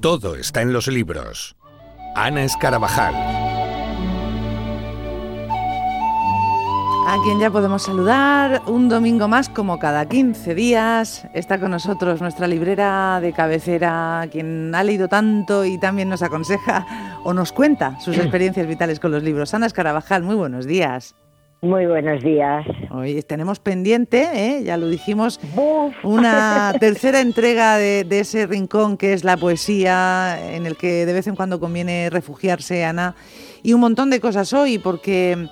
Todo está en los libros. Ana Escarabajal. A quien ya podemos saludar un domingo más como cada 15 días. Está con nosotros nuestra librera de cabecera, quien ha leído tanto y también nos aconseja o nos cuenta sus experiencias vitales con los libros. Ana Escarabajal, muy buenos días. Muy buenos días. Hoy tenemos pendiente, ¿eh? ya lo dijimos, una tercera entrega de, ese rincón que es la poesía, en el que de vez en cuando conviene refugiarse, Ana, y un montón de cosas hoy, porque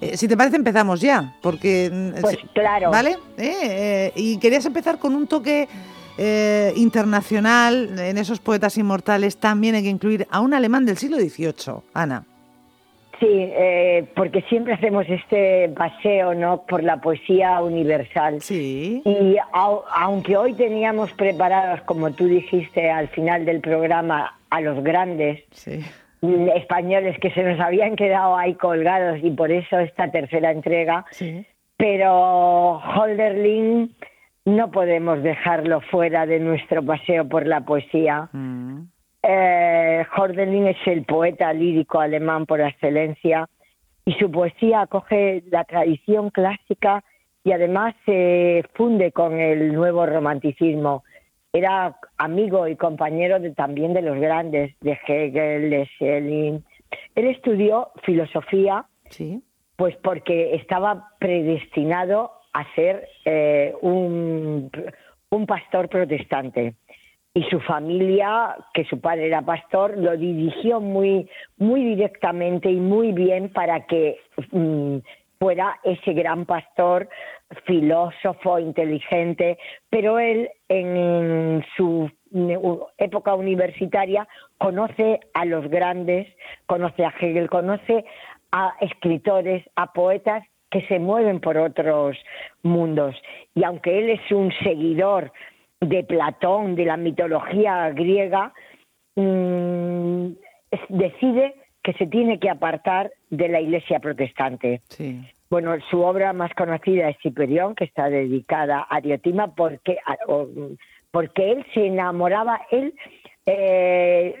eh, si te parece empezamos ya, porque... Mm, pues claro. ¿Vale? ¿Eh? y querías empezar con un toque... internacional, en esos poetas inmortales también hay que incluir a un alemán del siglo XVIII, Ana. Sí, eh, porque siempre hacemos este paseo, ¿no? Por la poesía universal. Sí. Y aunque hoy teníamos preparados, como tú dijiste al final del programa, a los grandes españoles que se nos habían quedado ahí colgados y por eso esta tercera entrega, sí. pero Holderlin no podemos dejarlo fuera de nuestro paseo por la poesía. Mm. Eh, es el poeta lírico alemán por excelencia y su poesía acoge la tradición clásica y además se funde con el nuevo romanticismo. Era amigo y compañero de, también de los grandes, de Hegel, de Schelling. Él estudió filosofía, ¿Sí? pues porque estaba predestinado a ser eh, un, un pastor protestante y su familia, que su padre era pastor, lo dirigió muy, muy directamente y muy bien para que mm, fuera ese gran pastor, filósofo, inteligente, pero él en su época universitaria conoce a los grandes, conoce a Hegel, conoce a escritores, a poetas que se mueven por otros mundos. Y aunque él es un seguidor de Platón, de la mitología griega, mm, decide que se tiene que apartar de la Iglesia protestante. Bueno, su obra más conocida es Hiperión, que está dedicada a Diotima, porque, porque él se enamoraba, él eh,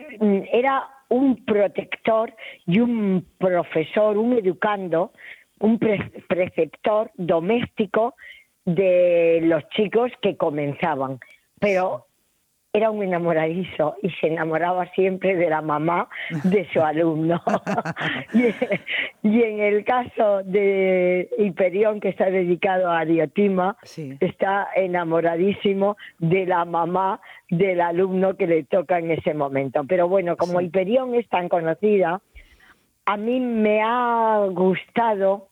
era un protector y un profesor, un educando, un preceptor doméstico de los chicos que comenzaban, pero era un enamoradizo y se enamoraba siempre de la mamá de su alumno. y, en el caso de Hiperión, que está dedicado a Diotima, está enamoradísimo de la mamá del alumno que le toca en ese momento. Pero bueno, como Hiperión es tan conocida, a mí me ha gustado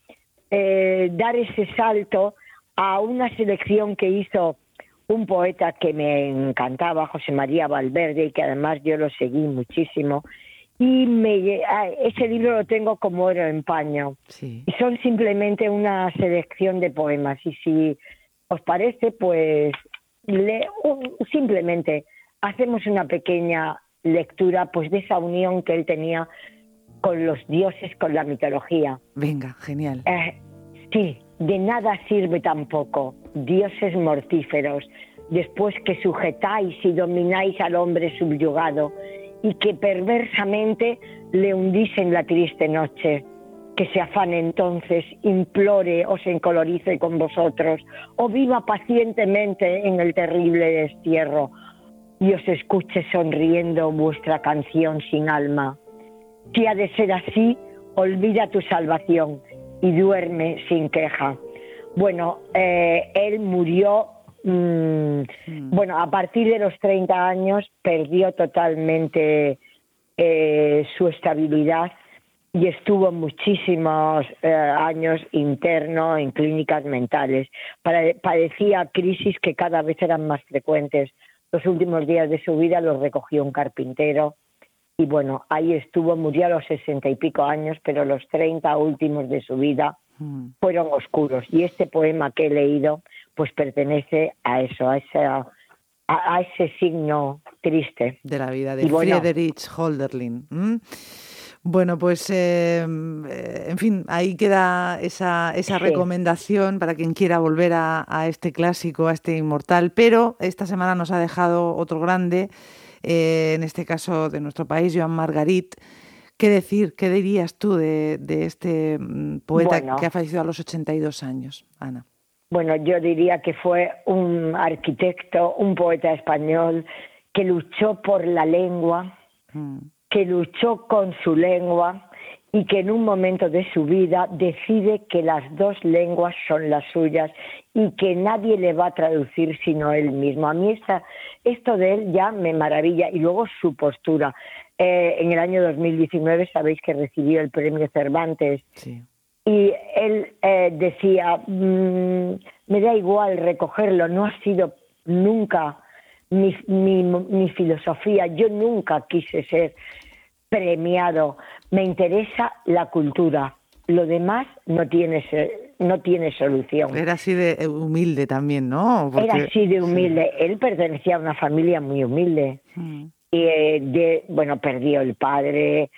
eh, dar ese salto a una selección que hizo un poeta que me encantaba, José María Valverde, y que además yo lo seguí muchísimo. Y me, ah, ese libro lo tengo como oro en paño. Y son simplemente una selección de poemas. Y si os parece, pues le, simplemente hacemos una pequeña lectura pues de esa unión que él tenía con los dioses, con la mitología. Venga, genial. Eh, sí, de nada sirve tampoco, dioses mortíferos, después que sujetáis y domináis al hombre subyugado y que perversamente le hundís en la triste noche. Que se afane entonces, implore o se encolorice con vosotros, o viva pacientemente en el terrible destierro, y os escuche sonriendo vuestra canción sin alma. Si ha de ser así, olvida tu salvación y duerme sin queja. Bueno, eh, él murió, mm, hmm. bueno, a partir de los 30 años perdió totalmente eh, su estabilidad y estuvo muchísimos eh, años interno en clínicas mentales. padecía crisis que cada vez eran más frecuentes. Los últimos días de su vida los recogió un carpintero y bueno, ahí estuvo, murió a los sesenta y pico años, pero los treinta últimos de su vida mm. Fueron oscuros. Y este poema que he leído, pues pertenece a eso, a ese, a, ese signo triste. De la vida de Friedrich Holderlin. Bueno, pues eh, en fin, ahí queda esa, esa recomendación para quien quiera volver a, a, este clásico, a este inmortal. Pero esta semana nos ha dejado otro grande eh, en este caso de nuestro país, Joan Margarit. ¿Qué decir, qué dirías tú de, este mm, poeta que ha fallecido a los 82 años, Ana? Bueno, yo diría que fue un arquitecto, un poeta español que luchó por la lengua, mm. que luchó con su lengua y que en un momento de su vida decide que las dos lenguas son las suyas y que nadie le va a traducir sino él mismo. A mí esto de él ya me maravilla y luego su postura. Eh, en el año 2019 sabéis que recibió el premio Cervantes. Y él eh, decía, mm, me da igual recogerlo, no ha sido nunca mi, mi, filosofía, yo nunca quise ser premiado, me interesa la cultura, lo demás no tiene, no tiene solución. Era así de humilde también, ¿no? Era así de humilde, él pertenecía a una familia muy humilde. Mm. Y eh, de, bueno, perdió el padre,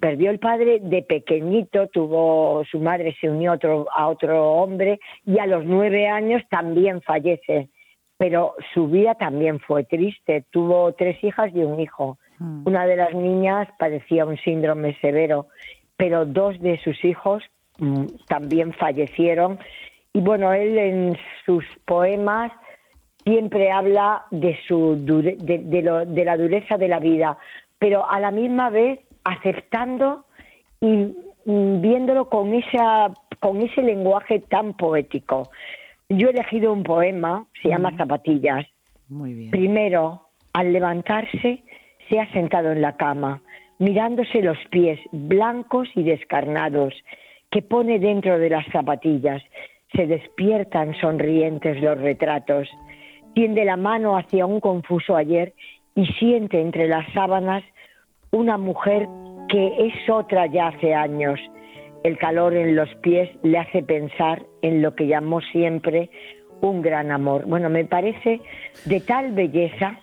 perdió el padre de pequeñito, tuvo su madre se unió otro, a otro hombre y a los nueve años también fallece. Pero su vida también fue triste. Tuvo tres hijas y un hijo. Mm. Una de las niñas padecía un síndrome severo, pero dos de sus hijos mm, también fallecieron. Y bueno, él en sus poemas siempre habla de, su, de, la dureza de la vida, pero a la misma vez aceptando y viéndolo con, esa, con ese lenguaje tan poético. Yo he elegido un poema, se llama Zapatillas. Muy bien. Primero, al levantarse, se ha sentado en la cama, mirándose los pies blancos y descarnados que pone dentro de las zapatillas. Se despiertan sonrientes los retratos tiende la mano hacia un confuso ayer y siente entre las sábanas una mujer que es otra ya hace años. El calor en los pies le hace pensar en lo que llamó siempre un gran amor. Bueno, me parece de tal belleza.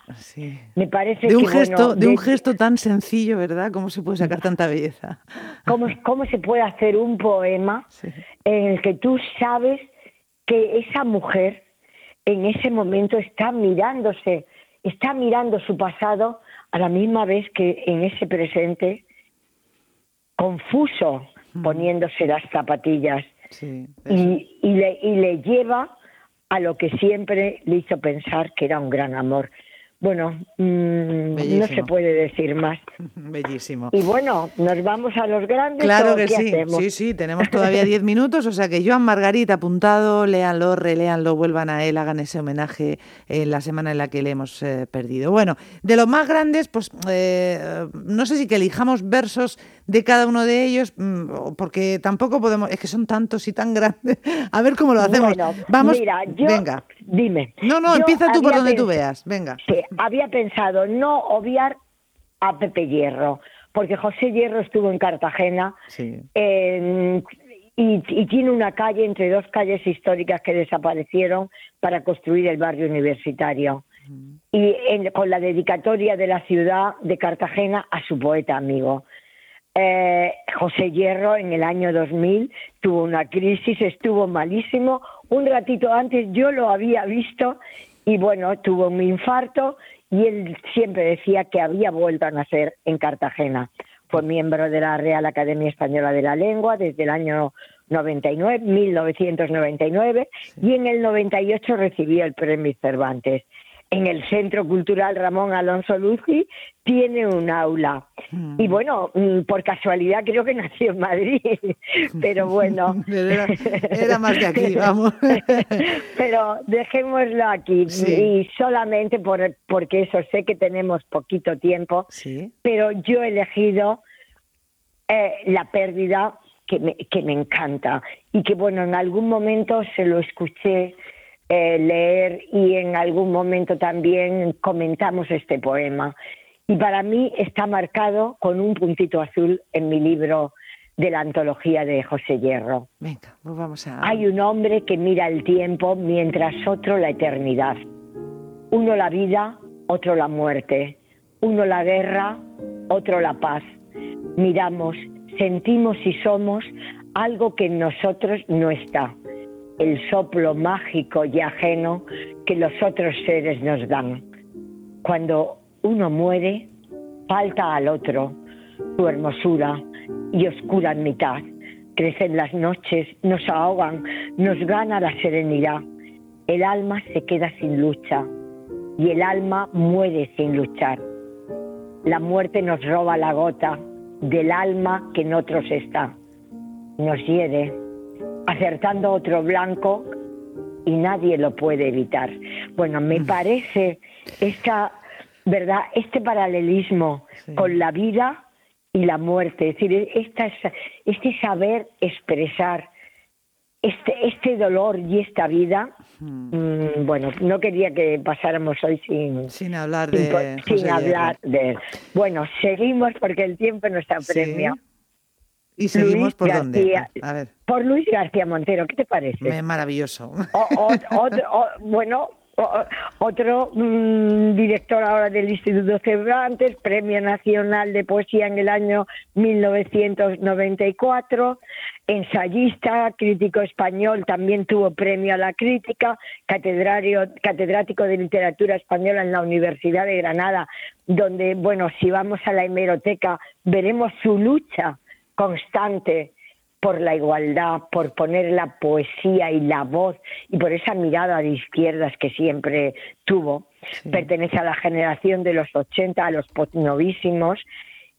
Me parece de un gesto, de, un gesto tan sencillo, ¿verdad? ¿Cómo se puede sacar tanta belleza? ¿Cómo, cómo se puede hacer un poema en el que tú sabes que esa mujer en ese momento está mirándose, está mirando su pasado a la misma vez que en ese presente, confuso, poniéndose las zapatillas. y, le, y le lleva a lo que siempre le hizo pensar que era un gran amor. Bueno, mm, no se puede decir más. Bellísimo. Y bueno, nos vamos a los grandes. Claro que sí. Sí, sí, tenemos todavía diez minutos, o sea que Joan Margarita apuntado, léanlo, releanlo, vuelvan a él, hagan ese homenaje en la semana en la que le hemos eh, perdido. Bueno, de los más grandes, pues eh, no sé si que elijamos versos de cada uno de ellos, mm, porque tampoco podemos, es que son tantos y tan grandes. A ver cómo lo hacemos. Vamos, mira, yo, venga. Dime. No, no, empieza tú por donde tú veas. Venga. Sí, había pensado no obviar a Pepe Hierro, porque José Hierro estuvo en Cartagena y, tiene una calle entre dos calles históricas que desaparecieron para construir el barrio universitario. Y con la dedicatoria de la ciudad de Cartagena a su poeta amigo. Eh, José Hierro en el año 2000 tuvo una crisis, estuvo malísimo. Un ratito antes yo lo había visto y bueno, tuvo un infarto y él siempre decía que había vuelto a nacer en Cartagena. Fue miembro de la Real Academia Española de la Lengua desde el año 99, 1999 y en el 98 recibió el Premio Cervantes en el Centro Cultural Ramón Alonso Luzzi tiene un aula. Y mm. bueno, mm, por casualidad creo que nació en Madrid, pero bueno. Era, más de aquí, vamos. pero dejémoslo aquí y solamente por, porque eso sé que tenemos poquito tiempo, pero yo he elegido eh, la pérdida que me, que me encanta y que bueno, en algún momento se lo escuché eh, leer y en algún momento también comentamos este poema. Y para mí está marcado con un puntito azul en mi libro de la antología de José Hierro. Venga, pues vamos a... Hay un hombre que mira el tiempo mientras otro la eternidad. Uno la vida, otro la muerte. Uno la guerra, otro la paz. Miramos, sentimos y somos algo que en nosotros no está el soplo mágico y ajeno que los otros seres nos dan. Cuando uno muere, falta al otro, su hermosura y oscura mitad. Crecen las noches, nos ahogan, nos gana la serenidad. El alma se queda sin lucha y el alma muere sin luchar. La muerte nos roba la gota del alma que en otros está. Nos hiere, acertando otro blanco y nadie lo puede evitar. Bueno, me mm. parece esta, ¿verdad? Este paralelismo con la vida y la muerte, es decir, esta, este saber expresar este, este dolor y esta vida, hmm. mm, bueno, no quería que pasáramos hoy sin, sin hablar de sin, hablar de Bueno, seguimos porque el tiempo nos apremia. ¿Y seguimos por dónde? A ver. Por Luis García Montero, ¿qué te parece? Maravilloso. bueno, otro mm, director ahora del Instituto Cervantes, Premio Nacional de Poesía en el año 1994, ensayista, crítico español, también tuvo premio a la crítica, catedrático de literatura española en la Universidad de Granada, donde, bueno, si vamos a la hemeroteca, veremos su lucha constante por la igualdad, por poner la poesía y la voz y por esa mirada de izquierdas que siempre tuvo. Pertenece a la generación de los 80, a los novísimos,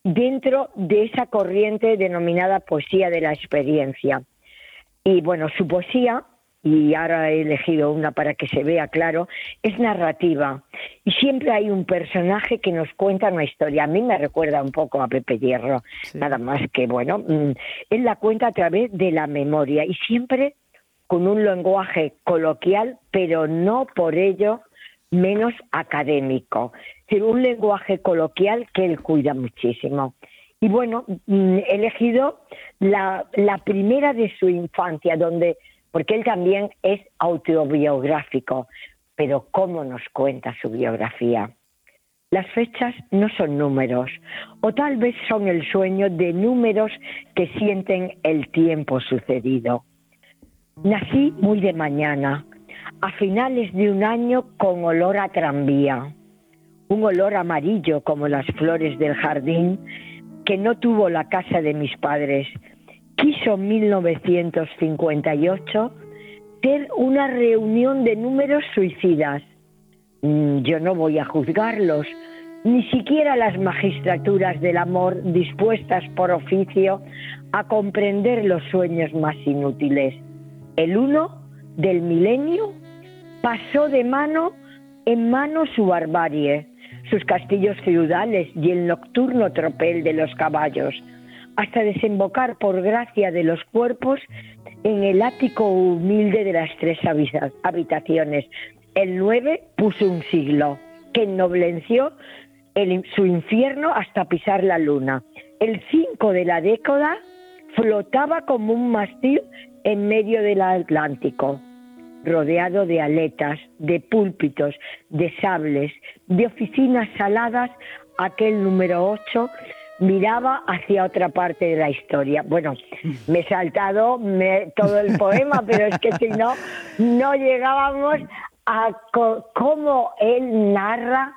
dentro de esa corriente denominada poesía de la experiencia. Y bueno, su poesía y ahora he elegido una para que se vea claro, es narrativa. Y siempre hay un personaje que nos cuenta una historia. A mí me recuerda un poco a Pepe Hierro, nada más que, bueno, mm, él la cuenta a través de la memoria y siempre con un lenguaje coloquial, pero no por ello menos académico. Es un lenguaje coloquial que él cuida muchísimo. Y bueno, mm, he elegido la, la primera de su infancia, donde porque él también es autobiográfico, pero ¿cómo nos cuenta su biografía? Las fechas no son números, o tal vez son el sueño de números que sienten el tiempo sucedido. Nací muy de mañana, a finales de un año con olor a tranvía, un olor amarillo como las flores del jardín que no tuvo la casa de mis padres, quiso en 1958 ser una reunión de números suicidas. Mm, yo no voy a juzgarlos, ni siquiera las magistraturas del amor dispuestas por oficio a comprender los sueños más inútiles. El uno del milenio pasó de mano en mano su barbarie, sus castillos feudales y el nocturno tropel de los caballos, hasta desembocar por gracia de los cuerpos en el ático humilde de las tres habitaciones. El nueve puso un siglo, que ennobleció su infierno hasta pisar la luna. El cinco de la década flotaba como un mástil en medio del Atlántico, rodeado de aletas, de púlpitos, de sables, de oficinas saladas, aquel número ocho miraba hacia otra parte de la historia. Bueno, me he saltado todo el poema, pero es que si no, no llegábamos a cómo él narra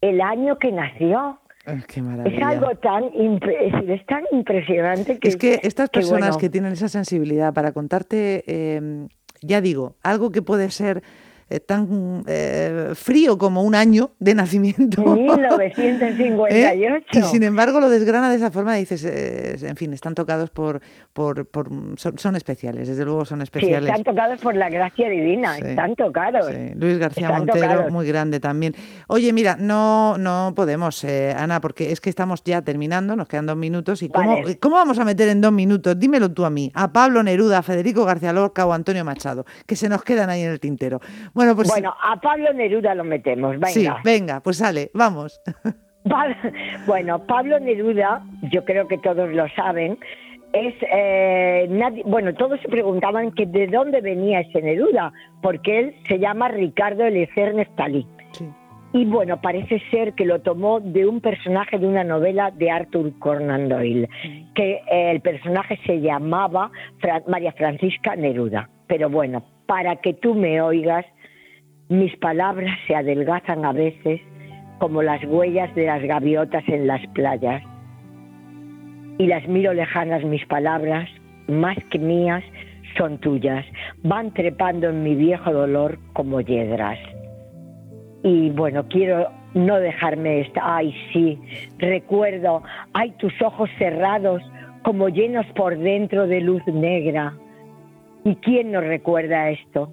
el año que nació. Es algo tan, es tan impresionante que... Es que estas personas que, tienen esa sensibilidad para contarte, eh, ya digo, algo que puede ser eh, tan eh, frío como un año de nacimiento. 1958. ¿Eh? Y sin embargo lo desgrana de esa forma, dices, en fin, están tocados por, por, son, especiales, desde luego son especiales. están tocados por la gracia divina, están tocados. Luis García Montero, muy grande también. Oye, mira, no, no podemos, Ana, porque es que estamos ya terminando, nos quedan dos minutos. ¿Y cómo, cómo vamos a meter en dos minutos? Dímelo tú a mí, a Pablo Neruda, a Federico García Lorca o Antonio Machado, que se nos quedan ahí en el tintero. Bueno, pues bueno, a Pablo Neruda lo metemos, venga. Sí, venga, pues sale, vamos. Bueno, Pablo Neruda, yo creo que todos lo saben, es eh, bueno, todos se preguntaban que de dónde venía ese Neruda, porque él se llama Ricardo Elecer Neftalí. Y bueno, parece ser que lo tomó de un personaje de una novela de Arthur Conan Doyle, que eh, el personaje se llamaba María Francisca Neruda. Pero bueno, para que tú me oigas, mis palabras se adelgazan a veces como las huellas de las gaviotas en las playas. Y las miro lejanas mis palabras, más que mías, son tuyas, van trepando en mi viejo dolor como yedras. Y bueno, quiero no dejarme esta, ay sí, recuerdo, hay tus ojos cerrados como llenos por dentro de luz negra. ¿Y quién no recuerda esto?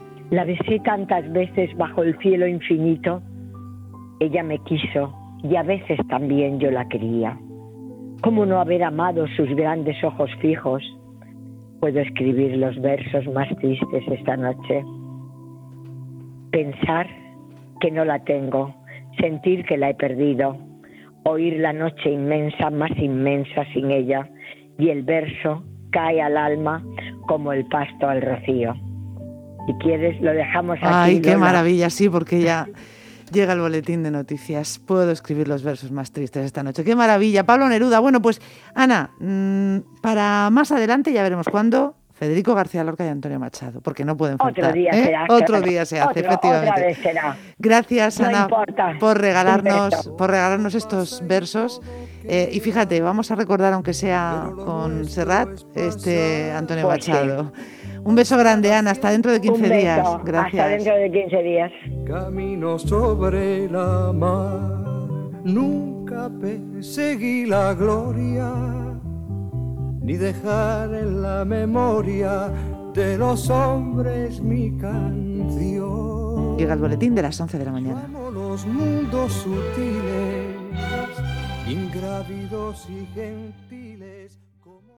la besé tantas veces bajo el cielo infinito. Ella me quiso y a veces también yo la quería. ¿Cómo no haber amado sus grandes ojos fijos? Puedo escribir los versos más tristes esta noche. Pensar que no la tengo, sentir que la he perdido, oír la noche inmensa, más inmensa sin ella, y el verso cae al alma como el pasto al rocío. Si quieres, lo dejamos aquí. Ay, qué maravilla, sí, porque ya llega el boletín de noticias. Puedo escribir los versos más tristes esta noche. Qué maravilla. Pablo Neruda. Bueno, pues, Ana, mm, para más adelante ya veremos cuándo. Federico García Lorca y Antonio Machado, porque no pueden faltar. Otro día ¿eh? será. Otro día se hace, efectivamente. Otra vez será. Gracias, No Ana, importa. por regalarnos, por regalarnos estos versos. Eh, y fíjate, vamos a recordar, aunque sea con Serrat, este Antonio Pues sí. Machado. Un beso grande, Ana. Hasta dentro de 15 Un beso. días. Hasta Gracias. dentro de 15 días. Camino sobre la mar, nunca perseguí la gloria, ni dejar en la memoria de los hombres mi canción. Llega el boletín de las 11 de la mañana. Amo los mundos sutiles, ingrávidos y gentiles.